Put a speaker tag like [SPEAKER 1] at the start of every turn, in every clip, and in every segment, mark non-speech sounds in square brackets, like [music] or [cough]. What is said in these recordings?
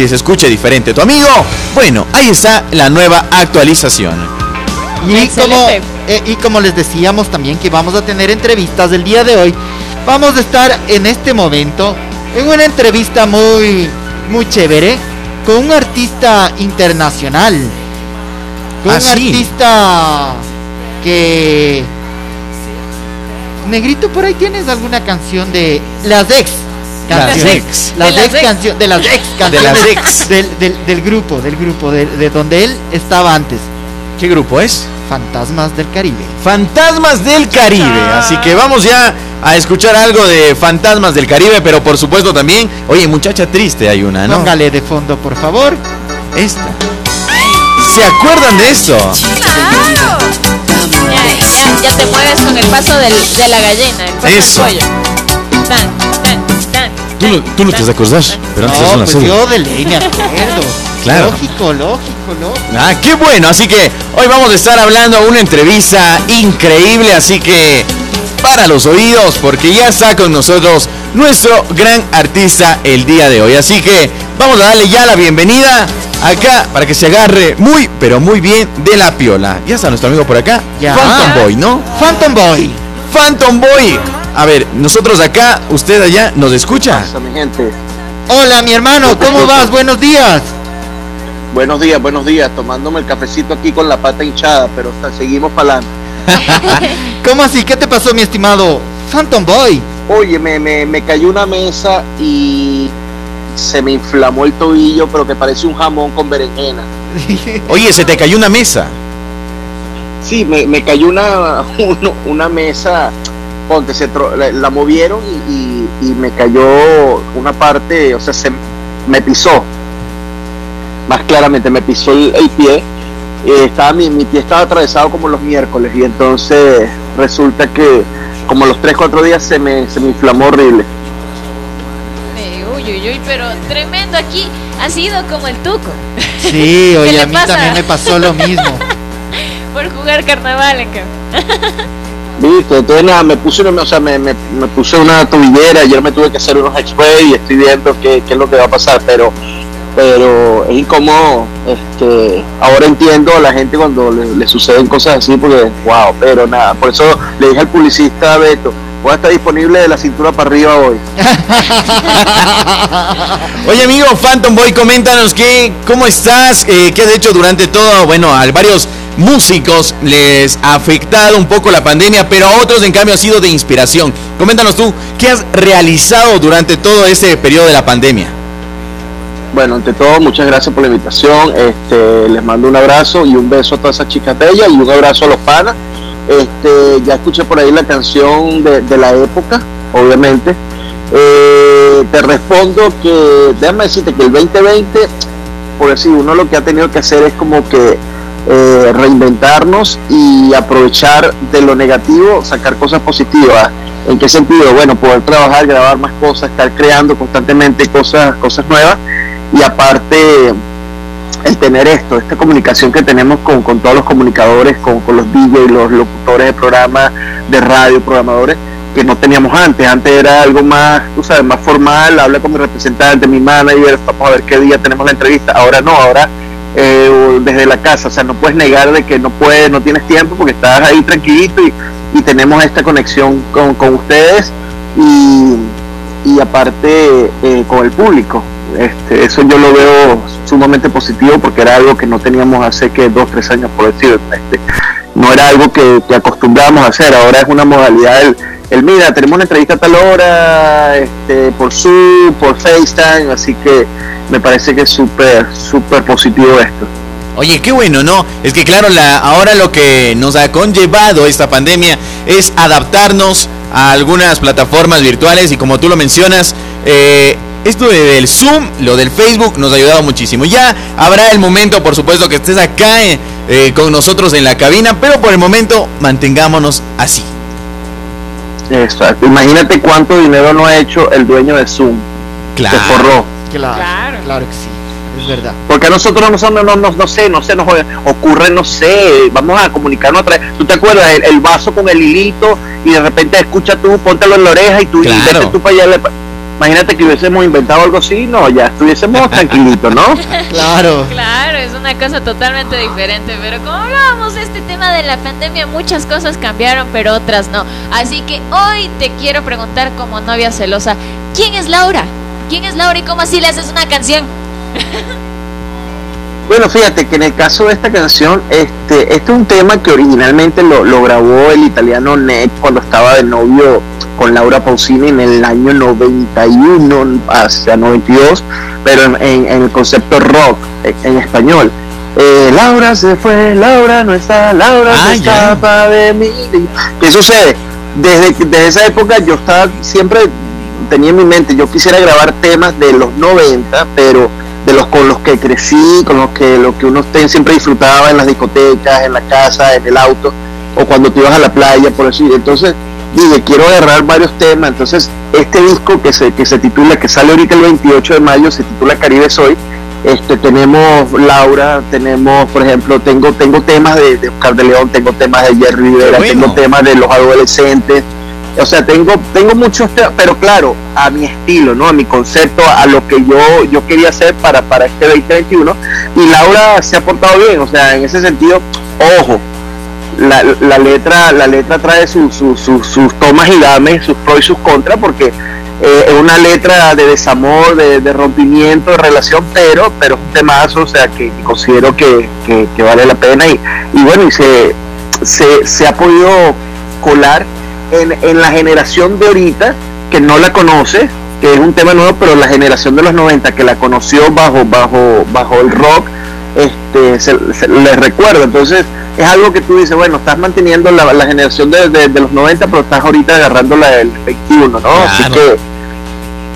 [SPEAKER 1] que se escuche diferente tu amigo? Bueno, ahí está la nueva actualización.
[SPEAKER 2] Y como, eh, y como les decíamos también que vamos a tener entrevistas del día de hoy, vamos a estar en este momento en una entrevista muy, muy chévere con un artista internacional. Con
[SPEAKER 1] Ah,
[SPEAKER 2] un
[SPEAKER 1] sí.
[SPEAKER 2] artista que... Negrito, por ahí tienes alguna canción de las ex.
[SPEAKER 1] Las
[SPEAKER 2] canciones.
[SPEAKER 1] ex.
[SPEAKER 2] Las
[SPEAKER 3] De las
[SPEAKER 2] ex
[SPEAKER 3] ex.
[SPEAKER 2] cancio- de las ex
[SPEAKER 1] De
[SPEAKER 2] canciones.
[SPEAKER 1] las ex.
[SPEAKER 2] Del, del- del grupo, del grupo, de, de donde él estaba antes.
[SPEAKER 1] ¿Qué grupo es?
[SPEAKER 2] Fantasmas del Caribe.
[SPEAKER 1] Fantasmas del Caribe. Así que vamos ya a escuchar algo de Fantasmas del Caribe, pero por supuesto también, oye, muchacha triste hay una, ¿no?
[SPEAKER 2] Póngale de fondo, por favor.
[SPEAKER 1] Esta. ¿Se acuerdan de esto?
[SPEAKER 3] ¡Claro! Ya, ya, ya te mueves con el paso del, de la gallina, el paso
[SPEAKER 1] Eso.
[SPEAKER 3] del pollo. Tan,
[SPEAKER 1] Tú no, tú no te has de acordar, pero antes es
[SPEAKER 2] No,
[SPEAKER 1] una
[SPEAKER 2] pues
[SPEAKER 1] serie.
[SPEAKER 2] yo de ley me acuerdo. [laughs]
[SPEAKER 1] Claro.
[SPEAKER 2] Lógico, lógico, lógico.
[SPEAKER 1] Ah, qué bueno. Así que hoy vamos a estar hablando una entrevista increíble. Así que para los oídos, porque ya está con nosotros nuestro gran artista el día de hoy. Así que vamos a darle ya la bienvenida acá para que se agarre muy, pero muy bien de la piola. Ya está nuestro amigo por acá.
[SPEAKER 2] Ya.
[SPEAKER 1] Phantom Boy, ¿no?
[SPEAKER 2] Phantom Boy.
[SPEAKER 1] Phantom Boy. A ver, nosotros acá, usted allá, ¿nos escucha?
[SPEAKER 4] pasa, mi gente?
[SPEAKER 2] Hola, mi hermano, ¿cómo vas? Buenos días.
[SPEAKER 4] Buenos días, buenos días. Tomándome el cafecito aquí con la pata hinchada, pero sea, seguimos para adelante. [laughs]
[SPEAKER 2] ¿Cómo así? ¿Qué te pasó, mi estimado Phantom Boy?
[SPEAKER 4] Oye, me, me, me cayó una mesa y se me inflamó el tobillo, pero que parece un jamón con berenjena. [laughs]
[SPEAKER 1] Oye, se te cayó una mesa.
[SPEAKER 4] Sí, me, me cayó una, [laughs] una mesa, ponte, se tro- la, la movieron y, y- y me cayó una parte, o sea, se me pisó. Más claramente, me pisó el, el pie. Eh, estaba, mi, mi pie estaba atravesado como los miércoles y entonces resulta que como los 3, 4 días se me, se me inflamó horrible.
[SPEAKER 3] Eh, uy, uy, uy, pero tremendo aquí. Ha sido como el tuco.
[SPEAKER 2] Sí, [laughs]
[SPEAKER 3] ¿Qué
[SPEAKER 2] oye, a mí
[SPEAKER 3] pasa?
[SPEAKER 2] también me pasó lo mismo. [laughs]
[SPEAKER 3] Por jugar carnaval acá. [laughs]
[SPEAKER 4] Listo, entonces nada, me puse una, o sea, me, me, puse una tobillera, ayer me tuve que hacer unos x-ray y estoy viendo qué, qué es lo que va a pasar, pero pero es incómodo, este, ahora entiendo a la gente cuando le, le suceden cosas así, porque wow, pero nada, por eso le dije al publicista Beto, voy a estar disponible de la cintura para arriba hoy. [laughs]
[SPEAKER 1] Oye amigo Phantom Boy, coméntanos qué, cómo estás, eh, qué has hecho durante todo, bueno, varios músicos les ha afectado un poco la pandemia, pero a otros en cambio ha sido de inspiración. Coméntanos tú, ¿qué has realizado durante todo este periodo de la pandemia?
[SPEAKER 4] Bueno, ante todo, muchas gracias por la invitación. Este, les mando un abrazo y un beso a todas esas chicas bellas y un abrazo a los panas. Este, ya escuché por ahí la canción de, la época, obviamente. Eh, te respondo que, déjame decirte que el 2020, por decir, uno lo que ha tenido que hacer es como que eh, reinventarnos y aprovechar de lo negativo, sacar cosas positivas. ¿En qué sentido? Bueno, poder trabajar, grabar más cosas, estar creando constantemente cosas, cosas nuevas y aparte el tener esto, esta comunicación que tenemos con, con todos los comunicadores, con, con los DJs, los locutores de programas de radio, programadores, que no teníamos antes. Antes era algo más, tú sabes, más formal, habla con mi representante, mi manager, vamos a ver qué día tenemos la entrevista. Ahora no, ahora eh, desde la casa, o sea, no puedes negar de que no puedes, no tienes tiempo porque estás ahí tranquilito y, y tenemos esta conexión con, con ustedes y, y aparte eh, con el público. Este, eso yo lo veo sumamente positivo porque era algo que no teníamos hace que dos, tres años por decir. Este, no era algo que, que acostumbrábamos a hacer, ahora es una modalidad el, el mira, tenemos una entrevista a tal hora, este, por Zoom, por FaceTime, así que me parece que es súper, súper positivo esto.
[SPEAKER 1] Oye, qué bueno, ¿no? Es que claro, la, ahora lo que nos ha conllevado esta pandemia es adaptarnos a algunas plataformas virtuales y como tú lo mencionas, eh, esto de- del Zoom, lo del Facebook nos ha ayudado muchísimo. Ya habrá el momento, por supuesto, que estés acá eh, eh, con nosotros en la cabina, pero por el momento mantengámonos así.
[SPEAKER 4] Exacto. Imagínate cuánto dinero no ha hecho el dueño de Zoom.
[SPEAKER 1] Claro.
[SPEAKER 4] Se forró.
[SPEAKER 2] Claro,
[SPEAKER 3] Claro.
[SPEAKER 2] claro que sí, es verdad.
[SPEAKER 4] Porque a nosotros no, no, no, no, no sé, no sé, nos ocurre, no sé, vamos a comunicarnos otra vez. ¿Tú te acuerdas? El, el vaso con el hilito y de repente escucha tú, póntelo en la oreja y tú y
[SPEAKER 1] Claro.
[SPEAKER 4] vete tú para allá. Imagínate que hubiésemos inventado algo así, no, ya estuviésemos [laughs] tranquilitos, ¿no?
[SPEAKER 2] Claro. [laughs]
[SPEAKER 3] Claro, es una cosa totalmente diferente, pero como hablábamos de este tema de la pandemia, muchas cosas cambiaron, pero otras no. Así que hoy te quiero preguntar como novia celosa, ¿quién es Laura? ¿Quién es Laura y cómo así le haces una canción? [laughs]
[SPEAKER 4] Bueno, fíjate que en el caso de esta canción, este, este es un tema que originalmente lo, lo grabó el italiano Nick cuando estaba de novio con Laura Pausini en el año 91 hacia 92, pero en, el concepto rock en, español. Eh, Laura se fue, Laura no está, Laura se ah, escapa de mí. ¿Qué sucede? Desde, desde esa época yo estaba siempre tenía en mi mente, yo quisiera grabar temas de los 90, pero de los con los que crecí, con los que lo que uno siempre disfrutaba en las discotecas, en la casa, en el auto, o cuando te ibas a la playa, por decir. Entonces, dije, quiero agarrar varios temas. Entonces, este disco que se, que se titula, que sale ahorita el 28 de mayo, se titula Caribe Soy. Este, tenemos Laura, tenemos, por ejemplo, tengo, tengo temas de, Oscar de León, tengo temas de Jerry Rivera, tengo temas de los adolescentes, o sea, tengo, tengo muchos temas, pero claro, a mi estilo, ¿no? A mi concepto, a lo que yo, yo quería hacer para, para este 2021. Y Laura se ha portado bien, o sea, en ese sentido, ojo, la, la letra la letra trae sus tomas y dames, sus pros y sus contras, porque eh, es una letra de desamor, de, rompimiento, de relación, pero, pero es un temazo, o sea, que, considero que, vale la pena y, y bueno, y se, se, se ha podido colar en, en la generación de ahorita, que no la conoce, que es un tema nuevo, pero la generación de los 90 que la conoció bajo, bajo, bajo el rock, este, se, les recuerda. Entonces, es algo que tú dices, bueno, estás manteniendo la, la generación de, de, los 90, pero estás ahorita agarrando la del 21, ¿no? Así que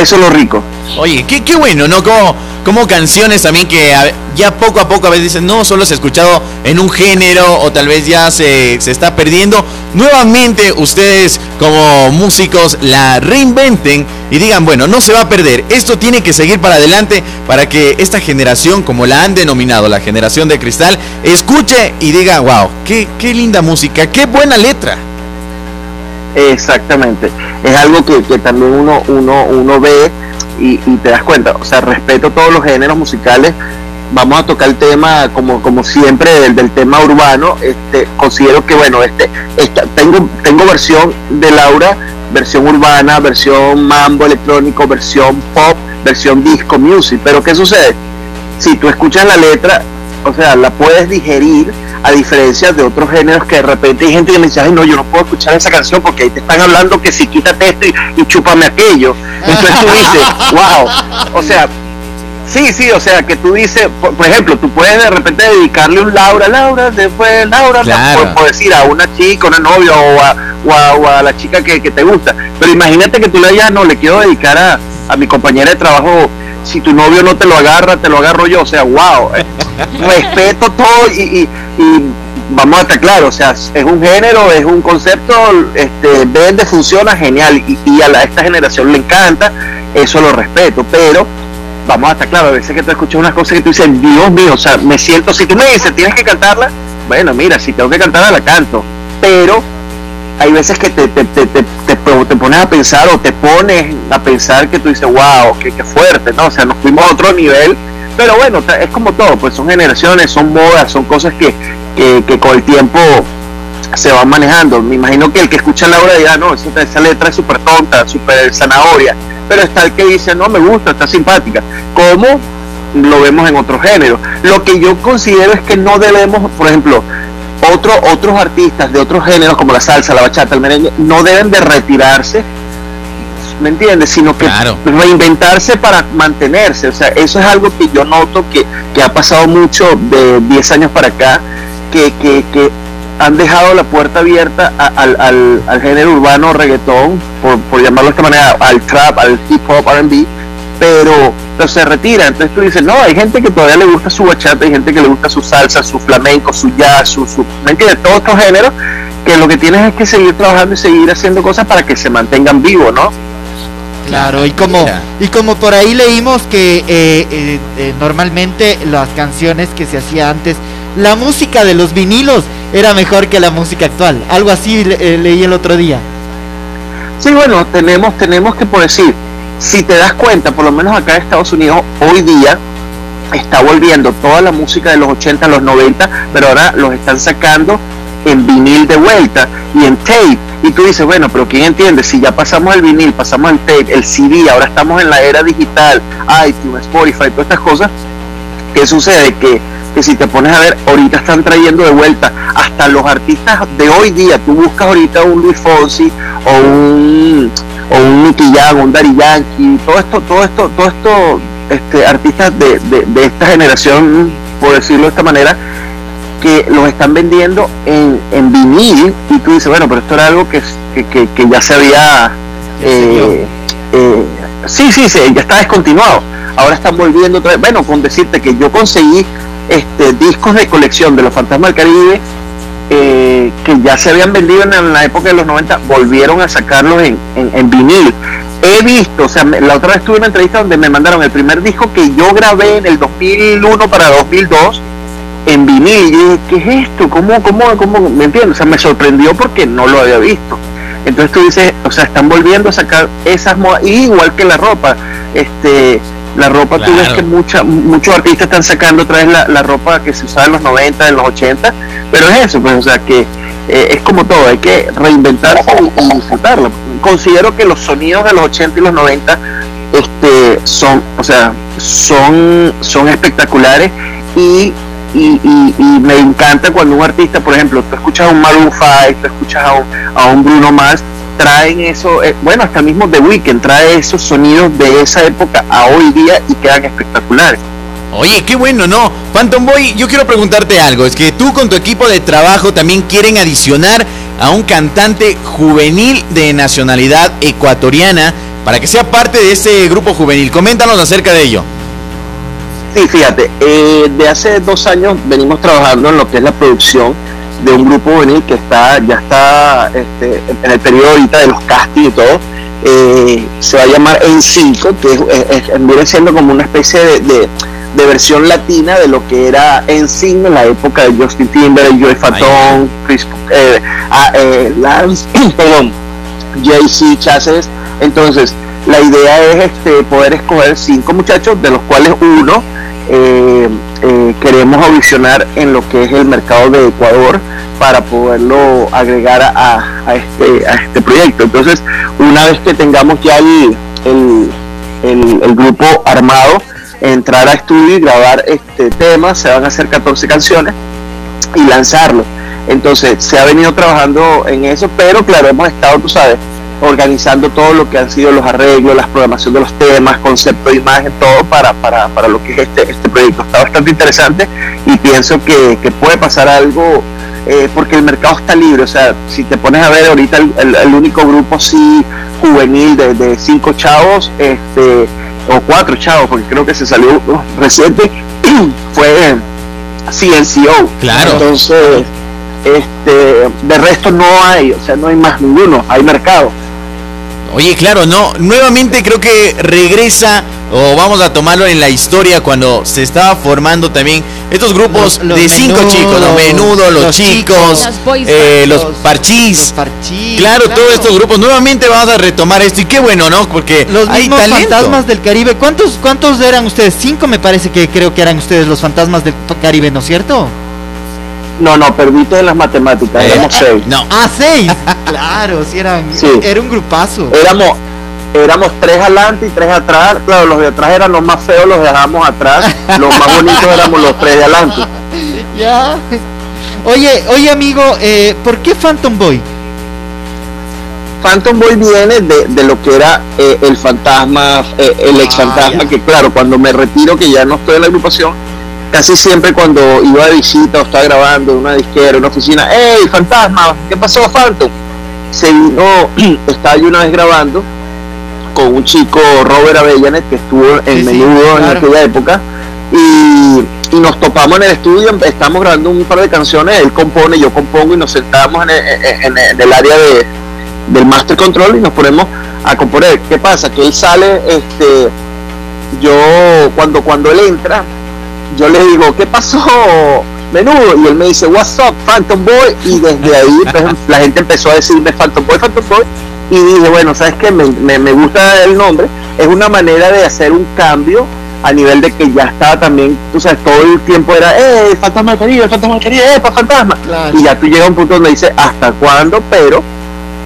[SPEAKER 4] eso es lo rico.
[SPEAKER 1] Oye, qué, qué bueno, ¿no? Como, como canciones también que ya poco a poco a veces dicen, no, solo se ha escuchado en un género o tal vez ya se, se está perdiendo. Nuevamente ustedes como músicos la reinventen y digan, bueno, no se va a perder, esto tiene que seguir para adelante para que esta generación, como la han denominado, la generación de cristal, escuche y diga, wow, qué, qué linda música, qué buena letra.
[SPEAKER 4] Exactamente, es algo que, también uno, uno, uno ve y, te das cuenta, o sea, respeto todos los géneros musicales, vamos a tocar el tema como, como siempre del, del tema urbano, este, considero que bueno, este, esta, tengo, tengo versión de Laura, versión urbana, versión mambo electrónico, versión pop, versión disco music, pero ¿qué sucede? Si tú escuchas la letra, o sea, la puedes digerir, a diferencia de otros géneros que de repente hay gente que me dice, ay no, yo no puedo escuchar esa canción porque ahí te están hablando que si quítate esto y, chúpame aquello. Entonces tú dices, [laughs] wow, o sea, sí, sí, o sea, que tú dices, por, ejemplo, tú puedes de repente dedicarle un Laura, Laura, después Laura, por, decir a una chica, una novia o a, o a, la chica que, te gusta. Pero imagínate que tú le digas, no, le quiero dedicar a, a mi compañera de trabajo si tu novio no te lo agarra, te lo agarro yo. O sea, wow, eh, [laughs] respeto todo y, vamos a estar claros, o sea, es un género, es un concepto, este, vende, funciona, genial. Y, a, esta generación le encanta, eso lo respeto, pero vamos a estar claros, a veces que tú escuchas unas cosas que tú dices, Dios mío, o sea, me siento, si tú me dices, tienes que cantarla, bueno, mira, si tengo que cantarla, la canto, pero hay veces que te, te, te, te, pones a pensar o te pones a pensar que tú dices, wow, qué, fuerte, ¿no? O sea, nos fuimos a otro nivel, pero bueno, es como todo, pues son generaciones, son modas, son cosas que, que, con el tiempo se van manejando. Me imagino que el que escucha la obra dirá, no, esa, esa letra es súper tonta, súper zanahoria, pero está el que dice, no, me gusta, está simpática. como lo vemos en otro género. Lo que yo considero es que no debemos, por ejemplo, otro, otros artistas de otros géneros como la salsa, la bachata, el merengue, no deben de retirarse, ¿me entiendes? Sino que reinventarse para mantenerse. O sea, eso es algo que yo noto que, que ha pasado mucho de 10 años para acá, que, que, que han dejado la puerta abierta al, al, al, género urbano reggaetón, por, por llamarlo de esta manera, al trap, al hip hop, RB, pero, se retira. Entonces tú dices, no, hay gente que todavía le gusta su bachata, hay gente que le gusta su salsa, su flamenco, su jazz, su, su ¿me entiendes? Todos estos géneros que lo que tienes es que seguir trabajando y seguir haciendo cosas para que se mantengan vivos, ¿no?
[SPEAKER 2] Claro, y como, y como por ahí leímos que eh, eh, eh, normalmente las canciones que se hacía antes, la música de los vinilos era mejor que la música actual. Algo así leí el otro día.
[SPEAKER 4] Sí, bueno, tenemos, tenemos que por decir, si te das cuenta, por lo menos acá en Estados Unidos, hoy día está volviendo toda la música de los 80, los 90, pero ahora los están sacando en vinil de vuelta y en tape. Y tú dices, bueno, pero ¿quién entiende? Si ya pasamos el vinil, pasamos el tape, el CD, ahora estamos en la era digital, iTunes, Spotify, todas estas cosas, ¿qué sucede? Que, que si te pones a ver, ahorita están trayendo de vuelta hasta los artistas de hoy día. Tú buscas ahorita un Luis Fonsi o un o un Nicky Jam, un Daddy Yankee, todo esto, todo esto, todo esto, este, artistas de, de, esta generación, por decirlo de esta manera, que los están vendiendo en, en vinil y tú dices, bueno, pero esto era algo que, que, que, ya se había... Eh, eh, sí, sí, sí, ya está descontinuado. Ahora están volviendo otra vez. Bueno, con decirte que yo conseguí este discos de colección de los Fantasmas del Caribe que ya se habían vendido en la época de los 90, volvieron a sacarlos en, en, vinil. He visto, o sea, la otra vez tuve una entrevista donde me mandaron el primer disco que yo grabé en el 2001 para 2002 en vinil. Y dije, ¿qué es esto? ¿Cómo, cómo, cómo? ¿Me entiendes? O sea, me sorprendió porque no lo había visto. Entonces tú dices, o sea, están volviendo a sacar esas modas, igual que la ropa. Este, la ropa, tú ves que mucha, muchos artistas están sacando otra vez la, ropa que se usaba en los 90, en los 80, pero es eso, pues, o sea, que eh, es como todo, hay que reinventarse y, disfrutarlo. Considero que los sonidos de los 80 y los 90 este, son, o sea, son, son espectaculares y y, me encanta cuando un artista, por ejemplo, tú escuchas a un Maroon 5, tú escuchas a un, a un Bruno Mars, traen eso, eh, bueno, hasta mismo The Weeknd trae esos sonidos de esa época a hoy día y quedan espectaculares.
[SPEAKER 1] Oye, qué bueno, ¿no? Phantom Boy, yo quiero preguntarte algo. Es que tú con tu equipo de trabajo también quieren adicionar a un cantante juvenil de nacionalidad ecuatoriana para que sea parte de ese grupo juvenil. Coméntanos acerca de ello.
[SPEAKER 4] Sí, fíjate, eh, de hace dos años venimos trabajando en lo que es la producción de un grupo juvenil que está ya está este, en el periodo ahorita de los castings y todo. Eh, se va a llamar En 5, que viene siendo como una especie de, versión latina de lo que era En 5 en la época de Justin Timberlake, Joey Fatón, Chris, eh, ah, eh, Lance, [clears throat] perdón, JC Chases. Entonces, la idea es este, poder escoger cinco muchachos, de los cuales uno eh, eh, queremos audicionar en lo que es el mercado de Ecuador para poderlo agregar a, este, a este proyecto. Entonces, una vez que tengamos ya el, el, grupo armado, entrar a estudio y grabar este tema, se van a hacer 14 canciones y lanzarlo. Entonces, se ha venido trabajando en eso, pero claro, hemos estado, tú sabes, organizando todo lo que han sido los arreglos, la programación de los temas, concepto de imagen, todo para, para, para lo que es este, este proyecto. Está bastante interesante y pienso que, puede pasar algo eh, porque el mercado está libre. O sea, si te pones a ver ahorita el, único grupo sí juvenil de, cinco chavos, este o cuatro chavos, porque creo que se salió reciente, [clears throat] fue CNCO.
[SPEAKER 1] Claro.
[SPEAKER 4] Entonces, este, de resto no hay, o sea, no hay más ninguno, hay mercado.
[SPEAKER 1] Oye, claro, no, nuevamente creo que regresa o vamos a tomarlo en la historia cuando se estaba formando también estos grupos de cinco chicos, los menudos, los, chicos, eh, los, parchís, claro, todos estos grupos. Nuevamente vamos a retomar esto y qué bueno, ¿no? Porque
[SPEAKER 2] los hay fantasmas del Caribe. ¿Cuántos cuántos eran ustedes? Cinco me parece que creo que eran ustedes los fantasmas del Caribe, ¿no es cierto?
[SPEAKER 4] No, no, perdiste en las matemáticas, eh, éramos seis.
[SPEAKER 2] No. Ah, seis. claro, sí eran. Era un grupazo.
[SPEAKER 4] Éramos, éramos tres adelante y tres atrás. Claro, los de atrás eran los más feos, los dejamos atrás. los más bonitos éramos los tres de adelante. [laughs]
[SPEAKER 2] Ya. Oye, oye amigo, eh, ¿por qué Phantom Boy?
[SPEAKER 4] Phantom Boy viene de, lo que era eh, el fantasma, el ex fantasma, ah, que claro, cuando me retiro, que ya no estoy en la agrupación, casi siempre cuando iba de visita o estaba grabando en una disquera, una oficina, ¡Ey, fantasma! ¿Qué pasó, Phantom? Se vino, [clears throat] estaba yo una vez grabando con un chico, Robert Avellanet, que estuvo en menudo en aquella época, y, nos topamos en el estudio, estamos grabando un par de canciones, él compone, yo compongo, y nos sentamos en el, área de, del Master Control y nos ponemos a componer. ¿Qué pasa? Que él sale, este, yo, cuando, cuando él entra, yo le digo, ¿qué pasó? Menudo, y él me dice, What's up, Phantom Boy, y desde ahí pues, la gente empezó a decirme Phantom Boy, Phantom Boy, y dije, bueno, ¿sabes qué? Me, me, gusta el nombre, es una manera de hacer un cambio a nivel de que ya estaba también, tú sabes, todo el tiempo era, eh, fantasma Caribe, fantasma Caribe, eh, fantasma. Y ya tú llegas a un punto donde dices, ¿hasta cuándo? Pero,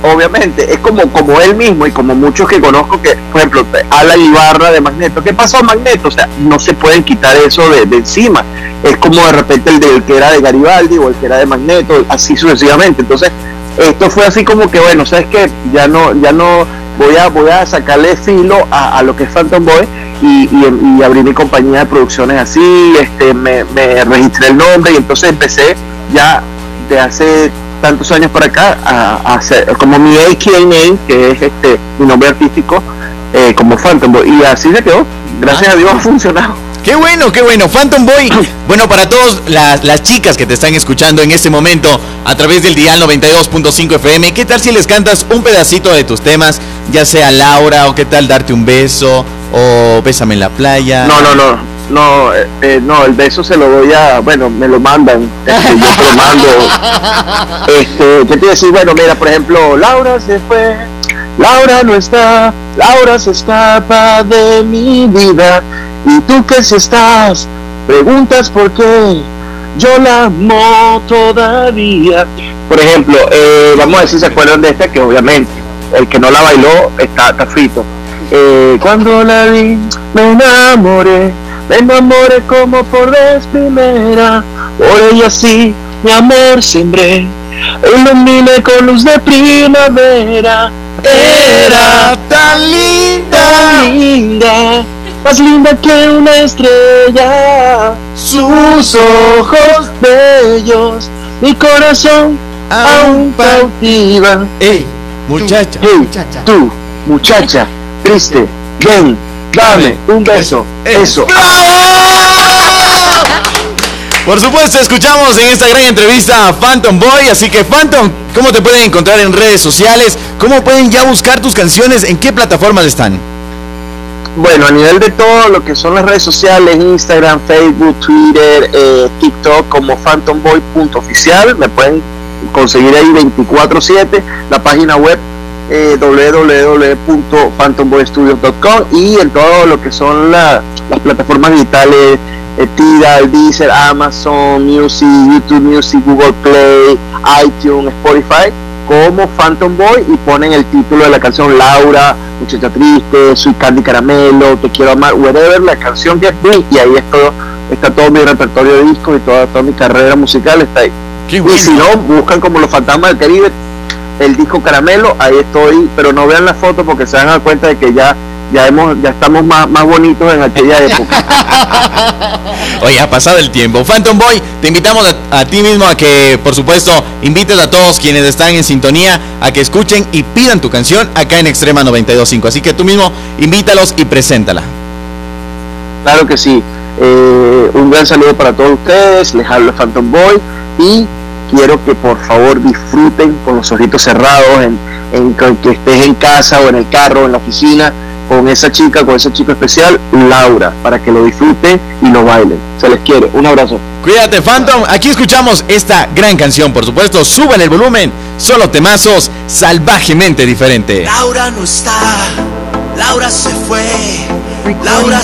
[SPEAKER 4] obviamente, es como, como él mismo y como muchos que conozco que, por ejemplo, Alan Ibarra de Magneto, ¿qué pasó Magneto? O sea, no se pueden quitar eso de, encima. Es como de repente el del que era de Garibaldi o el que era de Magneto, así sucesivamente. Entonces, esto fue así como que, bueno, ¿sabes qué? Ya no, ya no voy a, voy a sacarle filo a, lo que es Phantom Boy y, y, abrí mi compañía de producciones así, este, me, registré el nombre y entonces empecé ya de hace tantos años por acá a, hacer como mi AKA name, que es este mi nombre artístico, eh, como Phantom Boy. Y así se quedó. Gracias ah. a Dios ha funcionado.
[SPEAKER 1] Qué bueno, qué bueno. Phantom Boy. [coughs] Bueno, para todas las, las, chicas que te están escuchando en este momento a través del dial 92.5 FM, ¿qué tal si les cantas un pedacito de tus temas? Ya sea Laura o qué tal darte un beso o bésame en la playa.
[SPEAKER 4] No, no, no. No, eh, eh, no, el beso se lo doy a, bueno, me lo mandan, este, yo te lo mando. [laughs] Este, ¿qué te decir? Bueno, mira, por ejemplo, Laura se fue, Laura no está, Laura se escapa de mi vida y tú que si estás, preguntas por qué. Yo la amo todavía. Por ejemplo, eh, vamos a ver si se acuerdan de esta, que obviamente el que no la bailó está, está frito. Eh, cuando la vi, me enamoré, me enamoré como por vez primera. Por ella sí, mi amor sembré, iluminé con luz de primavera. Era tan linda, linda más linda que una estrella. Sus ojos bellos, mi corazón aún cautiva.
[SPEAKER 1] Ey, muchacha,
[SPEAKER 4] muchacha. tú, muchacha, triste, ven, dame un beso. Eso.
[SPEAKER 1] Por supuesto, escuchamos en esta gran entrevista a Phantom Boy, así que Phantom, ¿cómo te pueden encontrar en redes sociales? ¿Cómo pueden ya buscar tus canciones? ¿En qué plataformas están?
[SPEAKER 4] Bueno, a nivel de todo lo que son las redes sociales, Instagram, Facebook, Twitter, eh, TikTok, como phantomboy.oficial, me pueden conseguir ahí 24/7, la página web eh, www.phantomboystudios.com y en todo lo que son las plataformas digitales, eh, Tidal, Deezer, Amazon Music, YouTube Music, Google Play, iTunes, Spotify como Phantom Boy y ponen el título de la canción Laura, Muchacha Triste, Soy Candy Caramelo, Te Quiero Amar, whatever, la canción que es y ahí es todo, está todo mi repertorio de discos y toda, toda mi carrera musical está ahí. y si no, buscan como los fantasmas del Caribe, el disco Caramelo, ahí estoy, pero no vean la foto porque se van a dar cuenta de que ya ya hemos ya estamos más, más bonitos en aquella [laughs] época.
[SPEAKER 1] Oye, ha pasado el tiempo. Phantom Boy, te invitamos a, ti mismo a que, por supuesto, invites a todos quienes están en sintonía a que escuchen y pidan tu canción acá en Extrema 925. Así que tú mismo invítalos y preséntala.
[SPEAKER 4] Claro que sí. Eh, un gran saludo para todos ustedes. Les hablo Phantom Boy y quiero que por favor disfruten con los ojitos cerrados, en, en que estés en casa o en el carro o en la oficina con esa chica, con ese chico especial, Laura, para que lo disfruten y lo bailen. Se les quiere. Un abrazo.
[SPEAKER 1] Cuídate, Phantom. Aquí escuchamos esta gran canción, por supuesto. Suban el volumen. Solo temazos salvajemente diferente.
[SPEAKER 5] Laura no está. Laura se fue. Laura